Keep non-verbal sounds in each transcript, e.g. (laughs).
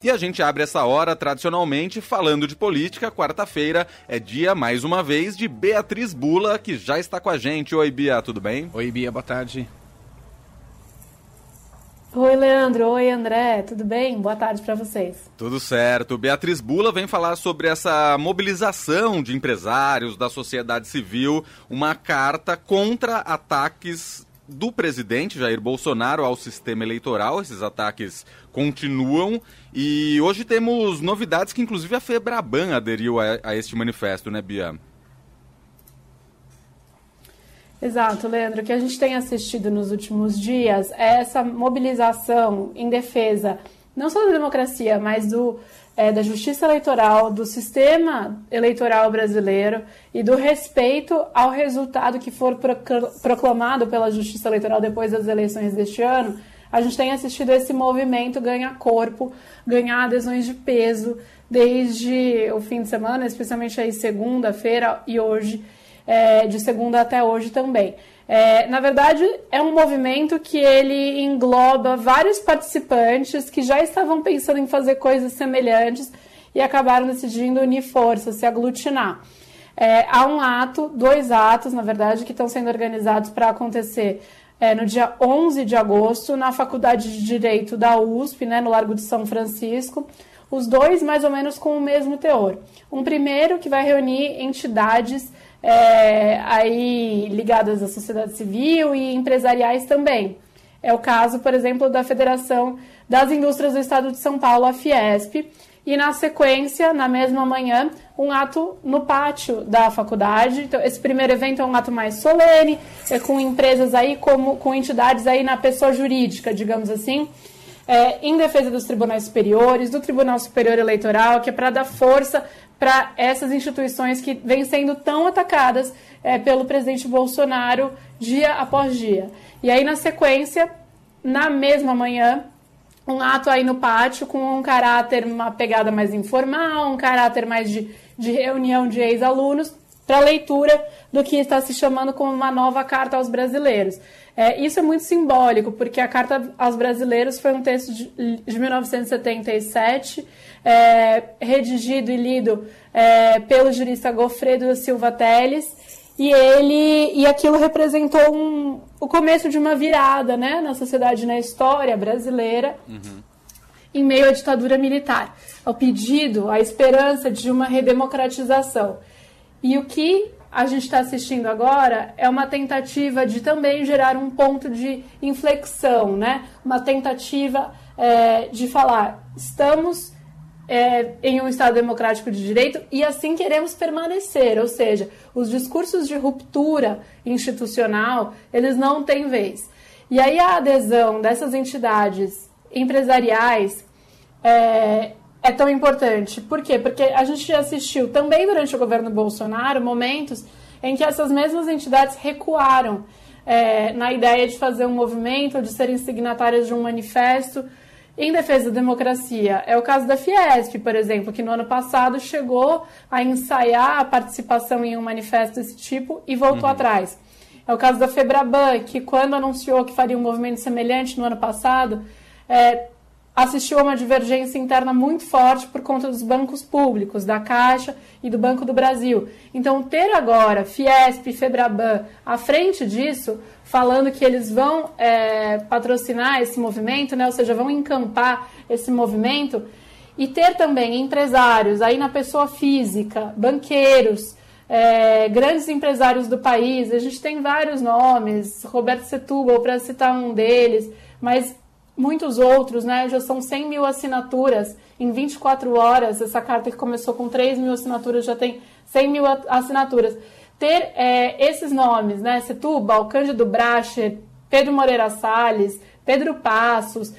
E a gente abre essa hora tradicionalmente falando de política. Quarta-feira é dia, mais uma vez, de Beatriz Bula, que já está com a gente. Oi, Bia, tudo bem? Oi, Bia, boa tarde. Oi, Leandro. Oi, André. Tudo bem? Boa tarde para vocês. Tudo certo. Beatriz Bula vem falar sobre essa mobilização de empresários da sociedade civil, uma carta contra ataques do presidente Jair Bolsonaro ao sistema eleitoral. Esses ataques continuam e hoje temos novidades que inclusive a Febraban aderiu a, a este manifesto, né, Bia? Exato, Leandro. O que a gente tem assistido nos últimos dias é essa mobilização em defesa não só da democracia, mas do é, da justiça eleitoral, do sistema eleitoral brasileiro e do respeito ao resultado que for proclamado pela justiça eleitoral depois das eleições deste ano, a gente tem assistido esse movimento ganhar corpo, ganhar adesões de peso desde o fim de semana, especialmente aí segunda-feira e hoje, é, de segunda até hoje também. É, na verdade, é um movimento que ele engloba vários participantes que já estavam pensando em fazer coisas semelhantes e acabaram decidindo unir forças, se aglutinar. É, há um ato, dois atos, na verdade, que estão sendo organizados para acontecer é, no dia 11 de agosto, na Faculdade de Direito da USP, né, no Largo de São Francisco, os dois mais ou menos com o mesmo teor. Um primeiro que vai reunir entidades é, aí ligadas à sociedade civil e empresariais também. É o caso, por exemplo, da Federação das Indústrias do Estado de São Paulo, a Fiesp, e na sequência, na mesma manhã, um ato no pátio da faculdade. Então, esse primeiro evento é um ato mais solene, é com empresas aí, como, com entidades aí na pessoa jurídica, digamos assim, é, em defesa dos tribunais superiores, do Tribunal Superior Eleitoral, que é para dar força para essas instituições que vêm sendo tão atacadas é, pelo presidente Bolsonaro dia após dia. E aí, na sequência, na mesma manhã, um ato aí no pátio com um caráter, uma pegada mais informal, um caráter mais de, de reunião de ex-alunos, para leitura do que está se chamando como uma nova carta aos brasileiros. É, isso é muito simbólico, porque a Carta aos Brasileiros foi um texto de, de 1977, é, redigido e lido é, pelo jurista Gofredo da Silva Teles, e ele e aquilo representou um, o começo de uma virada né, na sociedade, na história brasileira. Uhum em meio à ditadura militar, ao pedido, à esperança de uma redemocratização. E o que a gente está assistindo agora é uma tentativa de também gerar um ponto de inflexão, né? Uma tentativa é, de falar, estamos é, em um Estado democrático de direito e assim queremos permanecer, ou seja, os discursos de ruptura institucional, eles não têm vez. E aí a adesão dessas entidades empresariais é, é tão importante. Por quê? Porque a gente assistiu também durante o governo Bolsonaro momentos em que essas mesmas entidades recuaram é, na ideia de fazer um movimento, de serem signatárias de um manifesto em defesa da democracia. É o caso da Fiesp, por exemplo, que no ano passado chegou a ensaiar a participação em um manifesto desse tipo e voltou uhum. atrás. É o caso da Febraban, que quando anunciou que faria um movimento semelhante no ano passado, é, assistiu a uma divergência interna muito forte por conta dos bancos públicos, da Caixa e do Banco do Brasil. Então, ter agora Fiesp Febraban à frente disso, falando que eles vão é, patrocinar esse movimento, né, ou seja, vão encampar esse movimento, e ter também empresários, aí na pessoa física, banqueiros, é, grandes empresários do país, a gente tem vários nomes, Roberto Setúbal, para citar um deles, mas muitos outros, né? Já são 100 mil assinaturas em 24 horas. Essa carta que começou com 3 mil assinaturas já tem 100 mil assinaturas. Ter é, esses nomes, né? Setúbal, Cândido Bracher, Pedro Moreira Salles, Pedro Passos,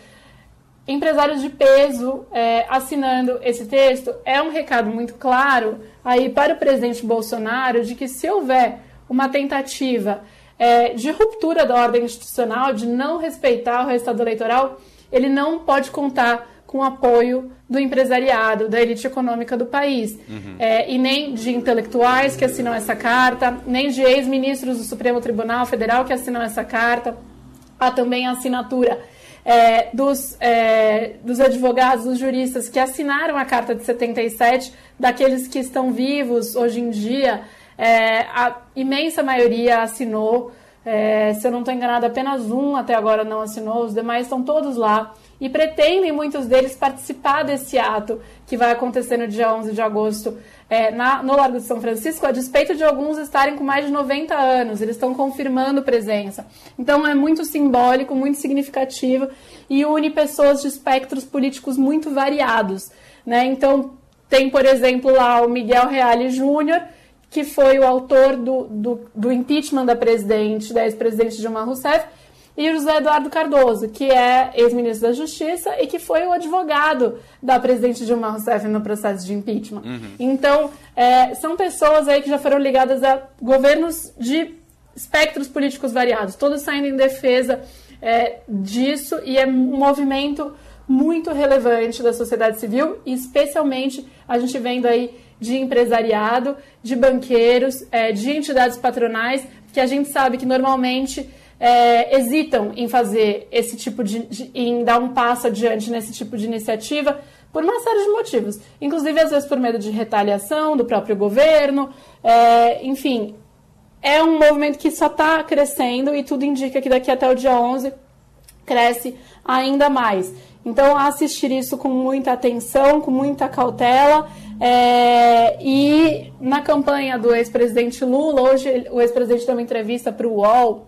empresários de peso é, assinando esse texto, é um recado muito claro aí para o presidente Bolsonaro de que se houver uma tentativa é, de ruptura da ordem institucional, de não respeitar o resultado eleitoral, ele não pode contar com o apoio do empresariado, da elite econômica do país. Uhum. É, e nem de intelectuais que assinam essa carta, nem de ex-ministros do Supremo Tribunal Federal que assinam essa carta. Há também a assinatura é, dos, é, dos advogados, dos juristas que assinaram a Carta de 77, daqueles que estão vivos hoje em dia, é, a imensa maioria assinou. É, se eu não estou enganada, apenas um até agora não assinou, os demais estão todos lá e pretendem muitos deles participar desse ato que vai acontecer no dia 11 de agosto é, na, no Largo de São Francisco, a despeito de alguns estarem com mais de 90 anos, eles estão confirmando presença. Então é muito simbólico, muito significativo e une pessoas de espectros políticos muito variados. Né? Então tem, por exemplo, lá o Miguel Reale Júnior, que foi o autor do, do, do impeachment da presidente, da ex-presidente Dilma Rousseff, e José Eduardo Cardoso, que é ex-ministro da Justiça e que foi o advogado da presidente Dilma Rousseff no processo de impeachment. Uhum. Então, é, são pessoas aí que já foram ligadas a governos de espectros políticos variados, todos saindo em defesa é, disso e é um movimento muito relevante da sociedade civil, especialmente a gente vendo aí de empresariado, de banqueiros, é, de entidades patronais, que a gente sabe que normalmente é, hesitam em fazer esse tipo de, de, em dar um passo adiante nesse tipo de iniciativa por uma série de motivos, inclusive às vezes por medo de retaliação do próprio governo, é, enfim, é um movimento que só está crescendo e tudo indica que daqui até o dia 11 cresce ainda mais. Então, assistir isso com muita atenção, com muita cautela. É, e na campanha do ex-presidente Lula, hoje o ex-presidente deu uma entrevista para o UOL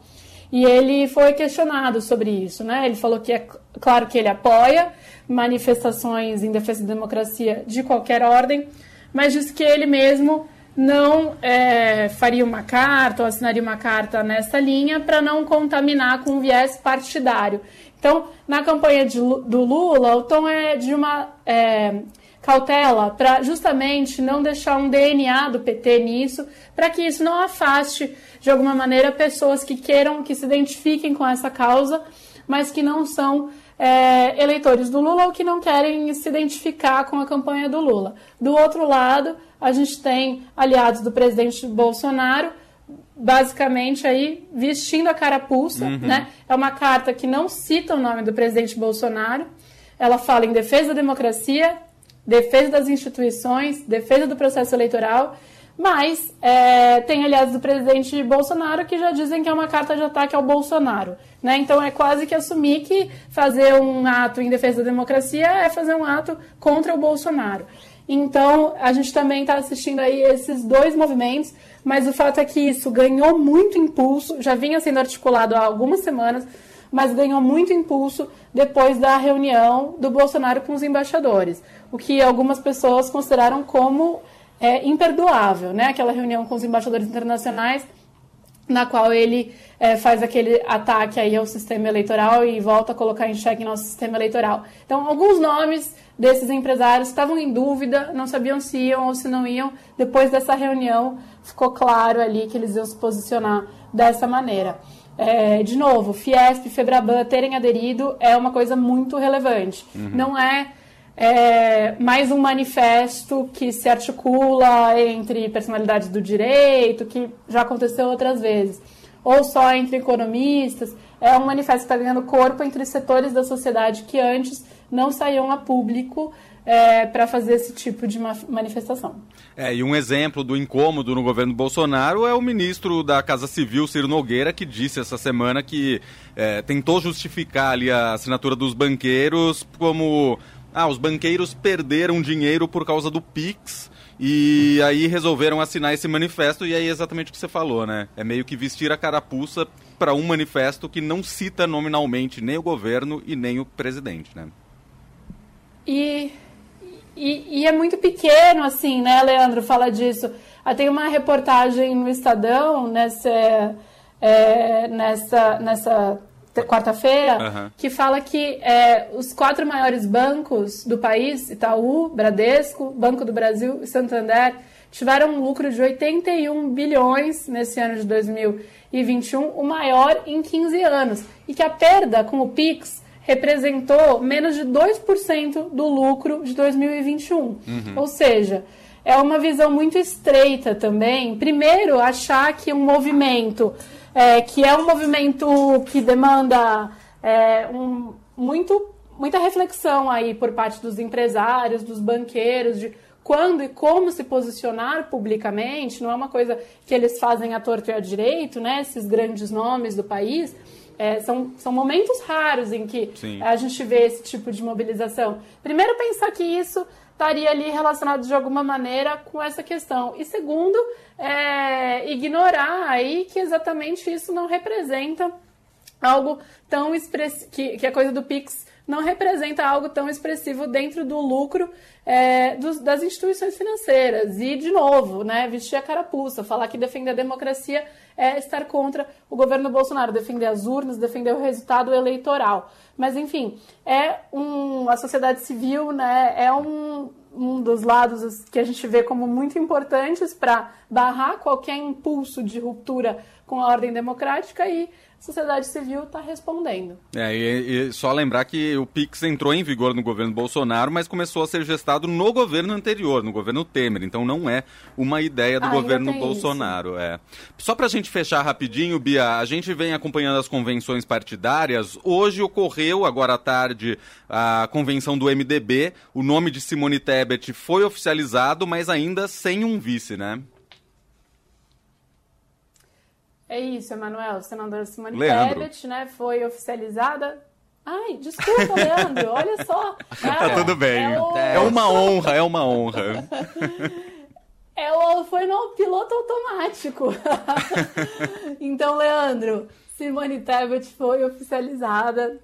e ele foi questionado sobre isso, né? Ele falou que é claro que ele apoia manifestações em defesa da democracia de qualquer ordem, mas disse que ele mesmo não é, faria uma carta ou assinaria uma carta nessa linha para não contaminar com viés partidário. Então, na campanha de, do Lula, o tom é de uma é, cautela para justamente não deixar um DNA do PT nisso, para que isso não afaste de alguma maneira pessoas que queiram, que se identifiquem com essa causa, mas que não são é, eleitores do Lula ou que não querem se identificar com a campanha do Lula. Do outro lado, a gente tem aliados do presidente Bolsonaro, basicamente aí vestindo a carapuça, uhum. né? É uma carta que não cita o nome do presidente Bolsonaro. Ela fala em defesa da democracia, defesa das instituições, defesa do processo eleitoral, mas é, tem aliados do presidente Bolsonaro que já dizem que é uma carta de ataque ao Bolsonaro. Né? Então é quase que assumir que fazer um ato em defesa da democracia é fazer um ato contra o Bolsonaro. Então a gente também está assistindo aí esses dois movimentos, mas o fato é que isso ganhou muito impulso, já vinha sendo articulado há algumas semanas, mas ganhou muito impulso depois da reunião do Bolsonaro com os embaixadores o que algumas pessoas consideraram como é, imperdoável, né? Aquela reunião com os embaixadores internacionais na qual ele é, faz aquele ataque aí ao sistema eleitoral e volta a colocar em xeque nosso sistema eleitoral. Então, alguns nomes desses empresários estavam em dúvida, não sabiam se iam ou se não iam. Depois dessa reunião, ficou claro ali que eles iam se posicionar dessa maneira. É, de novo, Fiesp e Febraban terem aderido é uma coisa muito relevante. Uhum. Não é é mais um manifesto que se articula entre personalidades do direito, que já aconteceu outras vezes, ou só entre economistas. É um manifesto que está ganhando corpo entre setores da sociedade que antes não saíam a público é, para fazer esse tipo de manifestação. É, e um exemplo do incômodo no governo Bolsonaro é o ministro da Casa Civil, Ciro Nogueira, que disse essa semana que é, tentou justificar ali a assinatura dos banqueiros como ah, os banqueiros perderam dinheiro por causa do Pix e aí resolveram assinar esse manifesto e aí é exatamente o que você falou, né? É meio que vestir a carapuça para um manifesto que não cita nominalmente nem o governo e nem o presidente, né? E, e, e é muito pequeno, assim, né, Leandro, fala disso. Ah, tem uma reportagem no Estadão nessa, é, nessa, nessa quarta-feira, uhum. que fala que é, os quatro maiores bancos do país, Itaú, Bradesco, Banco do Brasil e Santander, tiveram um lucro de 81 bilhões nesse ano de 2021, o maior em 15 anos. E que a perda com o PIX representou menos de 2% do lucro de 2021. Uhum. Ou seja, é uma visão muito estreita também. Primeiro, achar que um movimento é, que é um movimento que demanda é, um, muito, muita reflexão aí por parte dos empresários, dos banqueiros, de quando e como se posicionar publicamente, não é uma coisa que eles fazem à torto e à direito, né? Esses grandes nomes do país. É, são, são momentos raros em que Sim. a gente vê esse tipo de mobilização. Primeiro, pensar que isso estaria ali relacionado de alguma maneira com essa questão. E segundo, é, ignorar aí que exatamente isso não representa algo tão expressivo, que, que a coisa do Pix não representa algo tão expressivo dentro do lucro é, dos, das instituições financeiras. E, de novo, né, vestir a carapuça, falar que defender a democracia é estar contra o governo Bolsonaro, defender as urnas, defender o resultado eleitoral. Mas, enfim, é um, a sociedade civil né, é um, um dos lados que a gente vê como muito importantes para barrar qualquer impulso de ruptura com a ordem democrática e sociedade civil está respondendo. É, e, e, só lembrar que o PIX entrou em vigor no governo Bolsonaro, mas começou a ser gestado no governo anterior, no governo Temer. Então não é uma ideia do ah, governo Bolsonaro. É. Só para a gente fechar rapidinho, Bia, a gente vem acompanhando as convenções partidárias. Hoje ocorreu, agora à tarde, a convenção do MDB. O nome de Simone Tebet foi oficializado, mas ainda sem um vice, né? É isso, Emanuel. Senadora Simone Leandro. Tebet, né, foi oficializada. Ai, desculpa, Leandro, (laughs) olha só. tá é, tudo bem. É, o... é, uma honra, é uma honra. É o, foi no piloto automático. (laughs) então, Leandro, Simone Tebet foi oficializada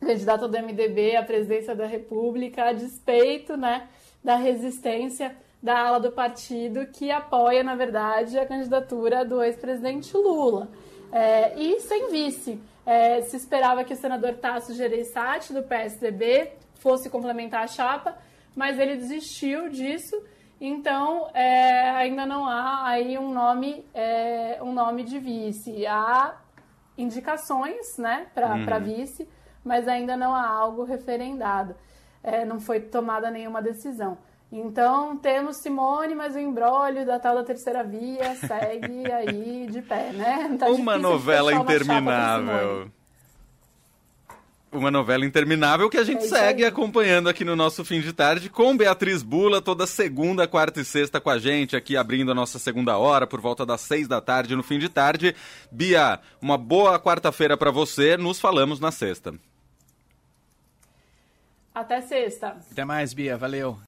candidata do MDB à presidência da República, a despeito né, da resistência da ala do partido que apoia, na verdade, a candidatura do ex-presidente Lula. É, e sem vice. É, se esperava que o senador Tasso Gereissati, do PSDB, fosse complementar a chapa, mas ele desistiu disso. Então, é, ainda não há aí um nome, é, um nome de vice. Há indicações né, para uhum. vice, mas ainda não há algo referendado. É, não foi tomada nenhuma decisão. Então temos Simone, mas o embrólio da tal da terceira via segue (laughs) aí de pé, né? Tá uma novela interminável. Uma novela interminável que a gente é segue aí. acompanhando aqui no nosso fim de tarde com Beatriz Bula, toda segunda, quarta e sexta com a gente, aqui abrindo a nossa segunda hora, por volta das seis da tarde no fim de tarde. Bia, uma boa quarta-feira para você, nos falamos na sexta. Até sexta. Até mais, Bia, valeu.